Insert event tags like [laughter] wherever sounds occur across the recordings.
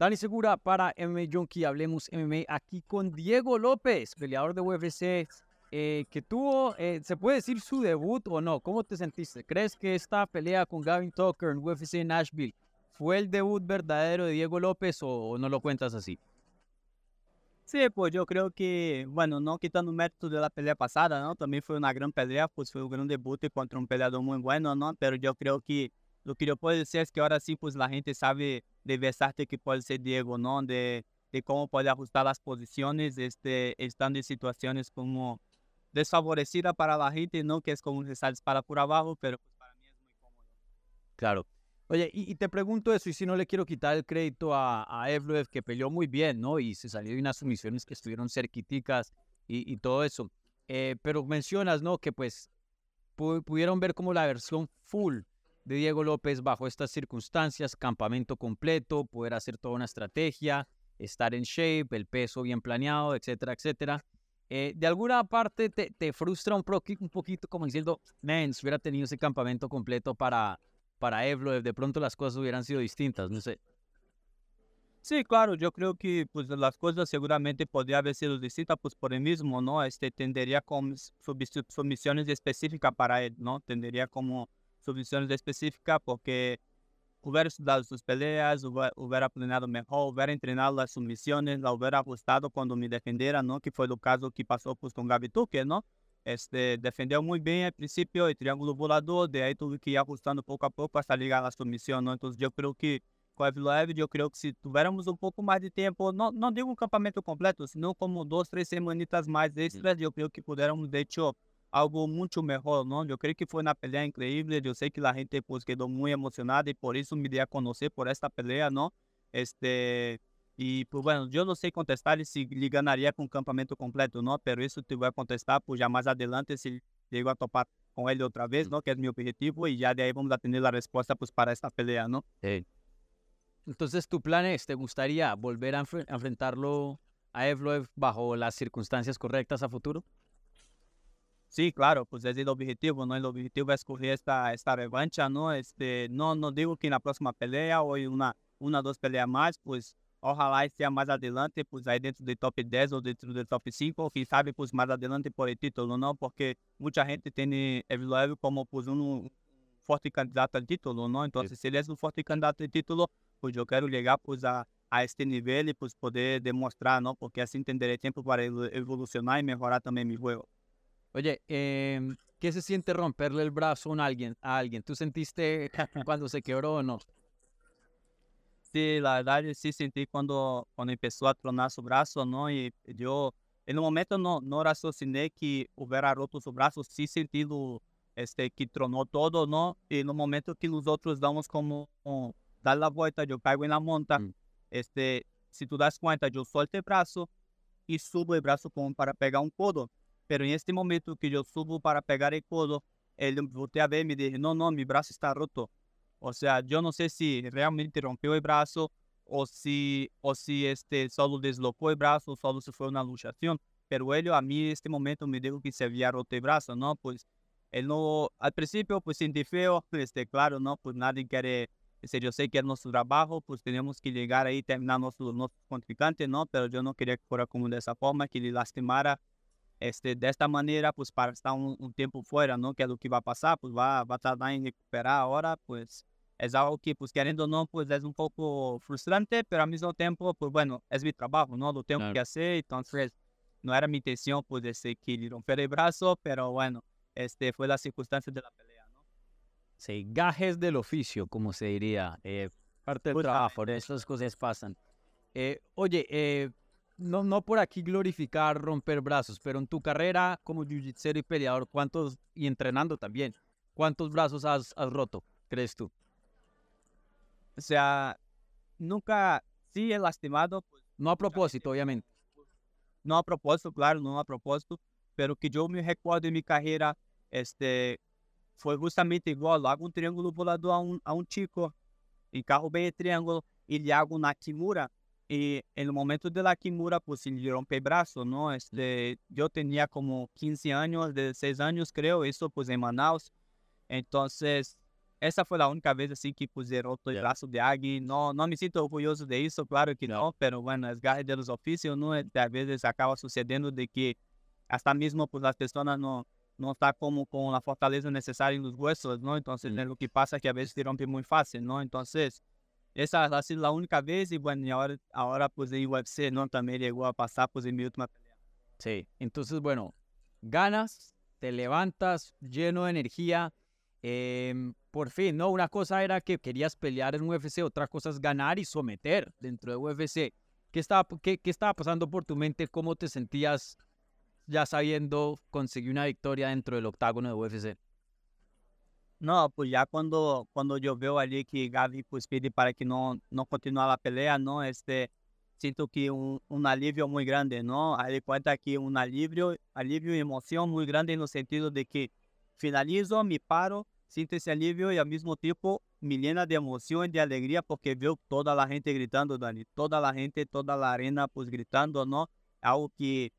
Dani Segura para MMA Junkie, hablemos MMA aquí con Diego López, peleador de UFC, eh, que tuvo, eh, ¿se puede decir su debut o no? ¿Cómo te sentiste? ¿Crees que esta pelea con Gavin Tucker en UFC Nashville fue el debut verdadero de Diego López o, no lo cuentas así? Sí, pues yo creo que, bueno, no quitando mérito de la pelea pasada, ¿no? También fue una gran pelea, pues fue un gran debut contra un peleador muy bueno, ¿no? Pero yo creo que lo que yo puedo decir es que ahora sí, pues la gente sabe de Versace que puede ser Diego, ¿no? De, de cómo puede ajustar las posiciones, este, estando en situaciones como desfavorecida para la gente, ¿no? Que es como se sale para por abajo, pero pues para mí es muy cómodo. Claro. Oye, y, te pregunto eso, y si no le quiero quitar el crédito a, a Evloev, que peleó muy bien, ¿no? Y se salió de unas sumisiones que estuvieron cerquiticas y, y todo eso. Eh, pero mencionas, ¿no? Que pues pudieron ver como la versión full de Diego López bajo estas circunstancias, campamento completo, poder hacer toda una estrategia, estar en shape, el peso bien planeado, etcétera, etcétera. Eh, de alguna parte te, te frustra un, un, poquito como diciendo, man, si hubiera tenido ese campamento completo para, para Evlo, de pronto las cosas hubieran sido distintas, no sé. Sí, claro, yo creo que pues las cosas seguramente podrían haber sido distintas pues por el mismo, ¿no? Este tendría como sumisiones específicas para él, ¿no? Tendría como submisiones específicas porque hubiera estudado sus peleas, hubiera planeado mejor, hubiera entrenado las sumisiones, la hubiera ajustado cuando me defendiera, ¿no? Que fue el caso que pasó pues, con Gabi Tuque, ¿no? Este, defendeu muy bien al principio el triángulo volador, de ahí tuve que ir ajustando poco a poco hasta llegar a sumisión, ¿no? Entonces yo creo que con Evloev, yo creo que si tuviéramos un poco más de tiempo, no, no digo un campamento completo, sino como dos, tres semanitas más extras, yo creo que pudiéramos de hecho algo mucho mejor, ¿no? Yo creo que fue una pelea increíble. Yo sé que la gente pues quedó muy emocionada y por eso me di a conocer por esta pelea, ¿no? Este, y pues bueno, yo no sé contestar si le ganaría con campamento completo, ¿no? Pero eso te voy a contestar pues ya más adelante si llego a topar con él otra vez, ¿no? Que es mi objetivo y ya de ahí vamos a tener la respuesta pues para esta pelea, ¿no? Sí. Entonces, ¿tu plan es, te gustaría volver a, enfrentarlo a Evloev bajo las circunstancias correctas a futuro? Sí, claro, pues es el objetivo, ¿no? El objetivo es coger esta, esta revancha, ¿no? Este, no, no digo que en la próxima pelea o en una, una dos peleas más, pues ojalá sea más adelante, pues ahí dentro del top 10 o dentro del top 5, o quien sabe, pues más adelante por el título, ¿no? Porque mucha gente tiene Evloev como pues un fuerte candidato al título, ¿no? Entonces, si él es un fuerte candidato al título, pues yo quiero llegar pues a, a este nivel y pues poder demostrar, ¿no? Porque así tendré tiempo para evolucionar y mejorar también mi juego. Oye, eh, ¿qué se siente romperle el brazo a alguien? A alguien? ¿Tú sentiste [laughs] cuando se quebró o no? Sí, la verdad sí sentí cuando, cuando empezó a tronar su brazo, ¿no? Y yo en un momento no, no raciociné que hubiera roto su brazo, sí sentí lo, este, que tronó todo, ¿no? Y en un momento que nosotros damos como, dar la vuelta, yo caigo en la monta, mm. este, si tú das cuenta, yo suelto el brazo y subo el brazo como para pegar un codo. Pero en este momento que yo subo para pegar el codo, él volteó a ver y me dijo, no, no, mi brazo está roto. O sea, yo no sé si realmente rompió el brazo o si, o si este, solo deslocó el brazo, solo se fue una luchación. Pero él a mí en este momento me dijo que se había roto el brazo, ¿no? Pues él no, al principio pues sentí feo, [laughs] este, claro, ¿no? Pues nadie quiere, este, yo sé que es nuestro trabajo, pues tenemos que llegar ahí terminar nuestro, nuestro contrincante, ¿no? Pero yo no quería que fuera como de esa forma, que le lastimara este, de esta manera, pues para estar un, un, tiempo fuera, ¿no? Que es lo que va a pasar, pues va, va a tardar en recuperar ahora, pues es algo que, pues queriendo o no, pues es un poco frustrante, pero al mismo tiempo, pues bueno, es mi trabajo, ¿no? Lo tengo claro. que hacer, entonces no era mi intención, pues, de que le romper el brazo, pero bueno, este fue la circunstancia de la pelea, ¿no? Sí, gajes del oficio, como se diría, eh, parte del trabajo, esas cosas pasan. Eh, oye, eh, no, no por aquí glorificar romper brazos, pero en tu carrera como jiu-jitsu y peleador, ¿cuántos, y entrenando también, cuántos brazos has, has roto, crees tú? O sea, nunca, sí he lastimado. Pues, no a propósito, obviamente. No a propósito, claro, no a propósito, pero que yo me recuerdo en mi carrera, este, fue justamente igual, hago un triángulo volador a un, a un chico, en carro bem el triángulo, y le hago una kimura, y en el momento de la Kimura, pues si rompe brazo, ¿no? Este, yo tenía como 15 años, 16 años creo, eso pues en Manaus. Entonces, esa fue la única vez así que pues he roto el yeah. brazo de alguien. No, no me siento orgulloso de eso, claro que no, no pero bueno, es gaje de los oficios, ¿no? Este, a veces acaba sucediendo de que hasta mismo pues las personas no, no están como con la fortaleza necesaria en los huesos, ¿no? Entonces, mm. lo que pasa es que a veces se rompe muy fácil, ¿no? Entonces essa ha sido a única vez e bueno, y ahora, ahora pues en UFC, ¿no? También llegó a pasar pues en mi última pelea. Sí, entonces bueno, ganas, te levantas lleno de energía. Eh, por fin, ¿no? Una cosa era que querías pelear en UFC, otra cosa es ganar y someter dentro de UFC. ¿Qué estaba, qué, qué estaba pasando por tu mente? ¿Cómo te sentías ya sabiendo conseguir una victoria dentro del octágono de UFC? Não, pues já quando quando veo ali que Gavi pues pede para que não não continuar a pelea, não, este sinto que um, alívio muito grande, não? Aí conta que um alívio, alívio emoção muito grande no sentido de que finalizo, me paro, sinto esse alívio e ao mesmo tempo me llena de emoção e de alegria porque veo toda a gente gritando, Dani, toda a gente, toda a arena pues gritando, não? Algo que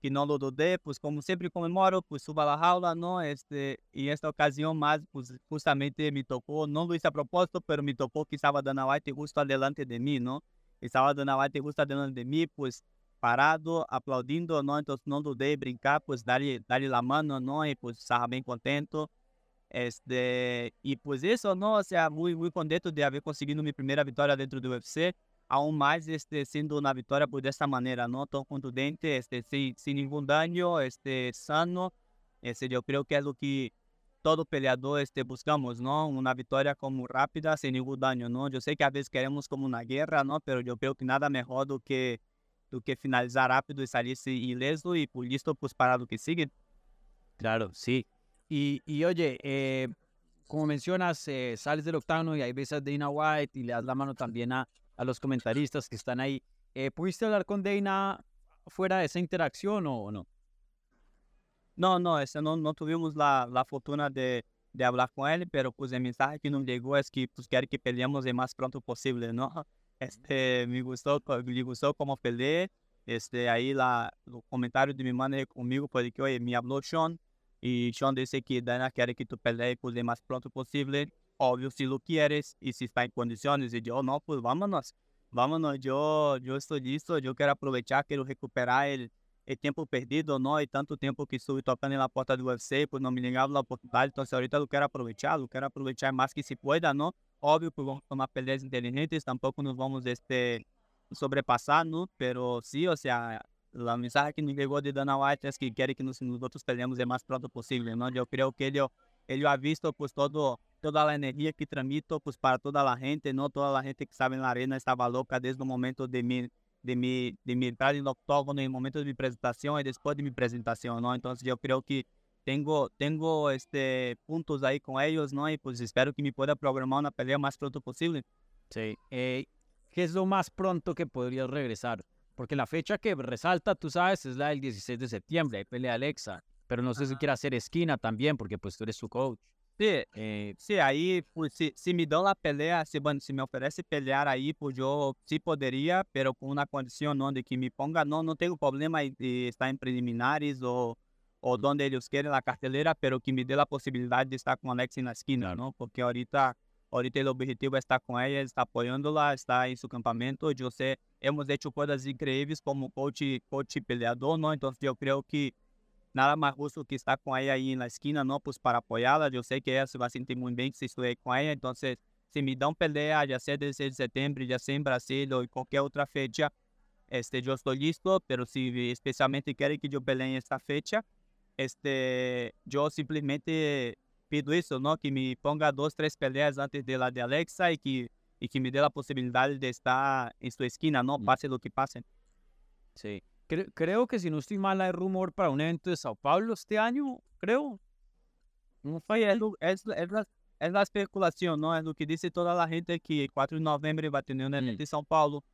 que não lo dudé, como sempre comemoro, suba a la jaula, ¿no? Este, y esta ocasión más, pues justamente me tocó, no lo a propósito, pero me tocó que estaba Dana White justo adelante de mí, ¿no? Estaba Dana White justo adelante de mí, pues parado, aplaudindo, ¿no? Entonces no dudé brincar, pues darle, la mano, ¿no? Y pues estaba bien contento. Este, y pues eso, ¿no? O sea, muy, contento de haber conseguido mi primera victoria dentro do UFC aún mais este, sendo na vitória por dessa maneira, não tão contundente, este, sem, sem nenhum dano, este, sano. Este, eu creio que é o que todo peleador este, buscamos, não? Uma vitória como rápida, sem nenhum dano, não? Eu sei que às vezes queremos como na guerra, não? Mas eu creio que nada melhor do que do que finalizar rápido e salir ileso e por listo pues para lo que sigue. Claro, sí. Y, y oye, eh, como mencionas, eh, sales del octavo y hay veces a Dana White y le das la mano también a, a los comentaristas que están ahí. Eh, ¿Pudiste hablar con Dana fuera de esa interacción o no? No, no, ese no, no tuvimos la, la fortuna de, de, hablar con él, pero pues el mensaje que nos llegó es que pues quiere que peleemos lo más pronto posible, ¿no? [laughs] Este, me gustó, me gustó como peleé, este, ahí la, los comentarios de mi manager conmigo fue que, oye, me habló Sean, y Sean dice que Dana quiere que tú pelees pues lo más pronto posible, óbvio, se lo quieres e se está em condições, e eu, não, pues vámonos, vámonos, eu, eu estou listo, eu quero aproveitar, quero recuperar o, o tempo perdido, não, e tanto tempo que estou tocando na porta do UFC, pues não me ligava a oportunidade, então ahorita eu quero aproveitar, eu quero aproveitar mais que se pueda, não, óbvio que vamos tomar peleas inteligentes, tampouco nos vamos este, sobrepassar, não, pero sí, o sea, a mensagem que nos chegou de Dana White é que quer que nos, outros peleemos o mais pronto possível, eu creio que ele, ele ha visto, pues, todo toda a energia que transmito pues, para toda a gente, não toda a gente que estava na arena estava louca desde o momento de mi, de mi, de mi entrar no octógono, no momento de minha apresentação e depois de minha apresentação, não? Então, eu creio que tenho tenho este pontos aí com eles, não? E pues espero que me pueda programar uma pelea mais pronto possível. Sí. Eh, ¿Qué es lo más pronto que podrías regresar? Porque la fecha que resalta, tú sabes, es la del 16 de septiembre, hay pelea Alexa. Pero no sé si quiere hacer esquina también, porque pues tú eres su coach. Se, eh, se aí, se, se me dão a pelea, se, bueno, se me oferece pelear aí, pues eu sim poderia, pero com uma condição não de que me ponga, não, não tenho problema de estar em preliminares ou, ou onde eles querem na cartelera, pero que me dê a possibilidade de estar com Alex na esquina, não? Porque ahorita, ahorita o objetivo é estar com ela, estar apoiando-la, estar em seu campamento. Eu sei, hemos hecho coisas incríveis como coach, coach peleador, não? Então eu creio que nada mais justo que estar com ela aí na esquina, não, pues para apoiá-la. Eu sei que ela se vai sentir muito bem se estiver com ela. Então, se me dão pelea, já seja 16 de setembro, já seja em Brasil ou qualquer outra fecha, este, eu estou listo, mas se especialmente querem que eu pelee esta fecha, este, eu simplesmente pido isso, não, que me ponga duas, três peleas antes de la de Alexa e que e que me dê a possibilidade de estar em sua esquina, não, passe o que passe. Sim. creo que si no estoy mal hay rumor para un evento de Sao Paulo este año, creo. No fue, es, es, es, la, es la especulación, ¿no? Es lo que dice toda la gente que 4 de noviembre va a tener un evento mm. en São Paulo.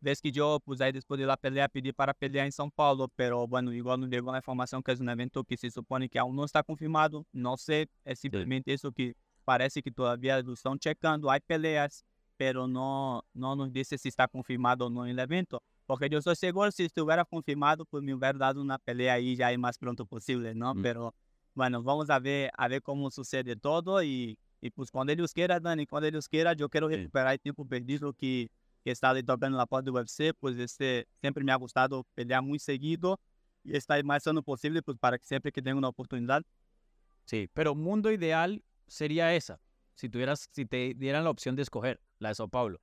Ves que yo, pues ahí después de la pelea, pedí para pelear en São Paulo, pero bueno, igual no llegó la información que es un evento que se supone que aún no está confirmado. No sé, es simplemente eso que parece que todavía lo están checando. Hay peleas, pero no, no nos dice si está confirmado o no el evento. Porque eu sou seguro se estiver confirmado, por me hubiera dado uma pelea aí já é mais pronto possível, não? Mm. Pero, bueno, vamos a ver, a ver como sucede todo e E pues quando ele os queira, Dani, quando ele os queira, eu quero recuperar o tempo perdido que, que está ali tocando na porta do UFC, pois este sempre me ha gostado pelear muito seguido e está mais sendo possível pues, para que sempre que tenha uma oportunidade. Sí, pero mundo ideal sería esa, si tuvieras, si te dieran la opción de escoger, la de Sao Paulo.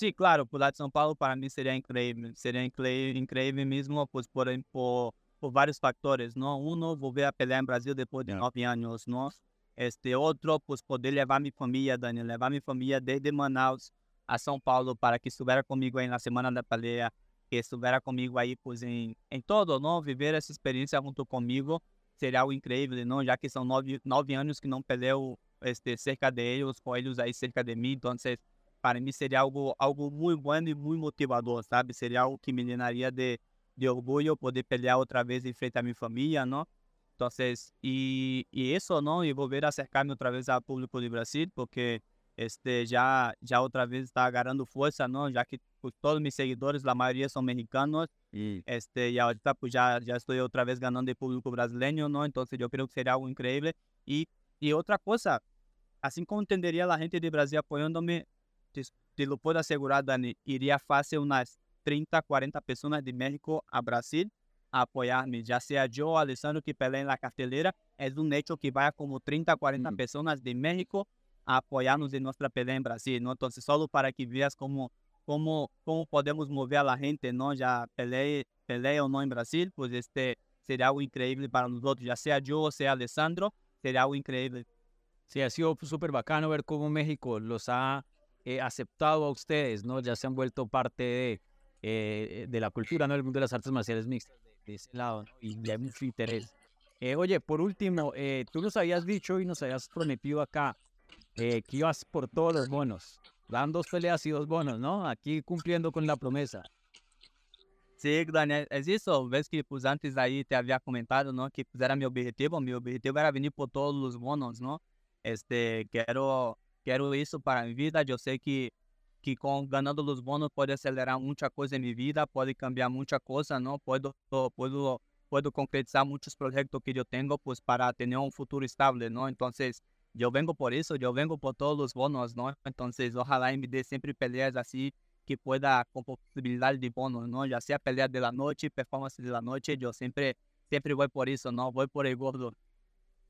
Sim, claro, pular de São Paulo para mim seria incrível, seria incrível, incrível mesmo, pois por, por, por vários fatores, não? Um, volver a pelear em Brasil depois de nove anos, não? Este outro, pues poder levar minha família, Daniel, levar minha família desde Manaus a São Paulo para que estivesse comigo aí na semana da peleia, que estivesse comigo aí, pues em, em todo, não? Viver essa experiência junto comigo seria algo incrível, não? Já que são nove, nove anos que não peleo este, cerca de com eles aí cerca de mim, então para mim seria algo algo muito bom e muito motivador, sabe? Seria algo que me llenaria de, de orgulho poder pelear outra vez em frente à minha família, não? Então, e, e isso não, e volver a acercar-me outra vez ao público do Brasil, porque este já já outra vez está agarrando força, não? Já que pues, todos meus seguidores, a maioria são mexicanos, e este e ahorita pues já já estou outra vez ganhando o público brasileiro, não? Então, eu creio que seria algo incrível. E e outra coisa, assim como entenderia a gente de Brasil apoiando-me, te, te lo puedo asegurar, Dani, iria fácil umas 30, 40 pessoas de México a Brasil a apoiar-me. Já seja eu ou Alessandro que peleia na cartelera, é um hecho que vai como 30, 40 pessoas de México a apoiar-nos em nossa peleia em Brasil. Não? Então, só para que veas como como como podemos mover a gente, não? Já peleia, peleia ou não em Brasil, pois este seria algo incrível para nós outros, já seja eu ou seja Alessandro, seria algo incrível. Sí, ha sido súper bacano ver cómo México los ha eh, aceptado a ustedes, ¿no? Ya se han vuelto parte de, eh, de la cultura, ¿no? El mundo de las artes marciales mixtas de, ese lado, ¿no? Y hay mucho interés. Eh, oye, por último, eh, tú nos habías dicho y nos habías prometido acá eh, que ibas por todos los bonos. Dan dos peleas y dos bonos, ¿no? Aquí cumpliendo con la promesa. Sí, Daniel, es eso. Ves que pues antes ahí te había comentado, ¿no? Que pues era mi objetivo. Mi objetivo era venir por todos los bonos, ¿no? Este, quero quero isso para minha vida. Eu sei que que com ganhando os bônus pode acelerar muita coisa em minha vida, pode cambiar muita coisa, não? Posso posso posso concretizar muitos projetos que eu tenho, pues para ter um futuro estável, não? Então, eu venho por isso, eu venho por todos os bônus, não? Então, ojalá me dê sempre peleas assim que pueda com possibilidade de bônus, não? Já seja pelea de la noite, performance de la noite, eu sempre sempre vou por isso, não? Vou por el gordo.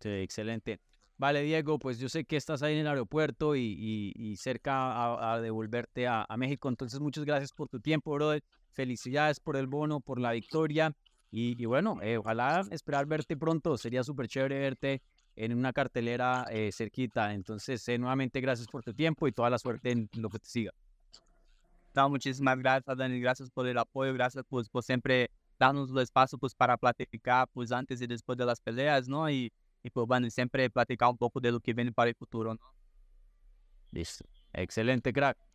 Sí, excelente. Vale, Diego, pues yo sé que estás ahí en el aeropuerto y, cerca a, devolverte a, México. Entonces, muchas gracias por tu tiempo, brother. Felicidades por el bono, por la victoria. Y, bueno, eh, ojalá esperar verte pronto. Sería súper chévere verte en una cartelera eh, cerquita. Entonces, eh, nuevamente, gracias por tu tiempo y toda la suerte en lo que te siga. Então, muchísimas gracias, Dani. Gracias por el apoyo. Gracias pues, por siempre darnos el espacio pues, para platicar pues, antes y después de las peleas, ¿no? Y pues bueno, siempre platicar un poco de que viene para el futuro, ¿no? Listo. Excelente, crack.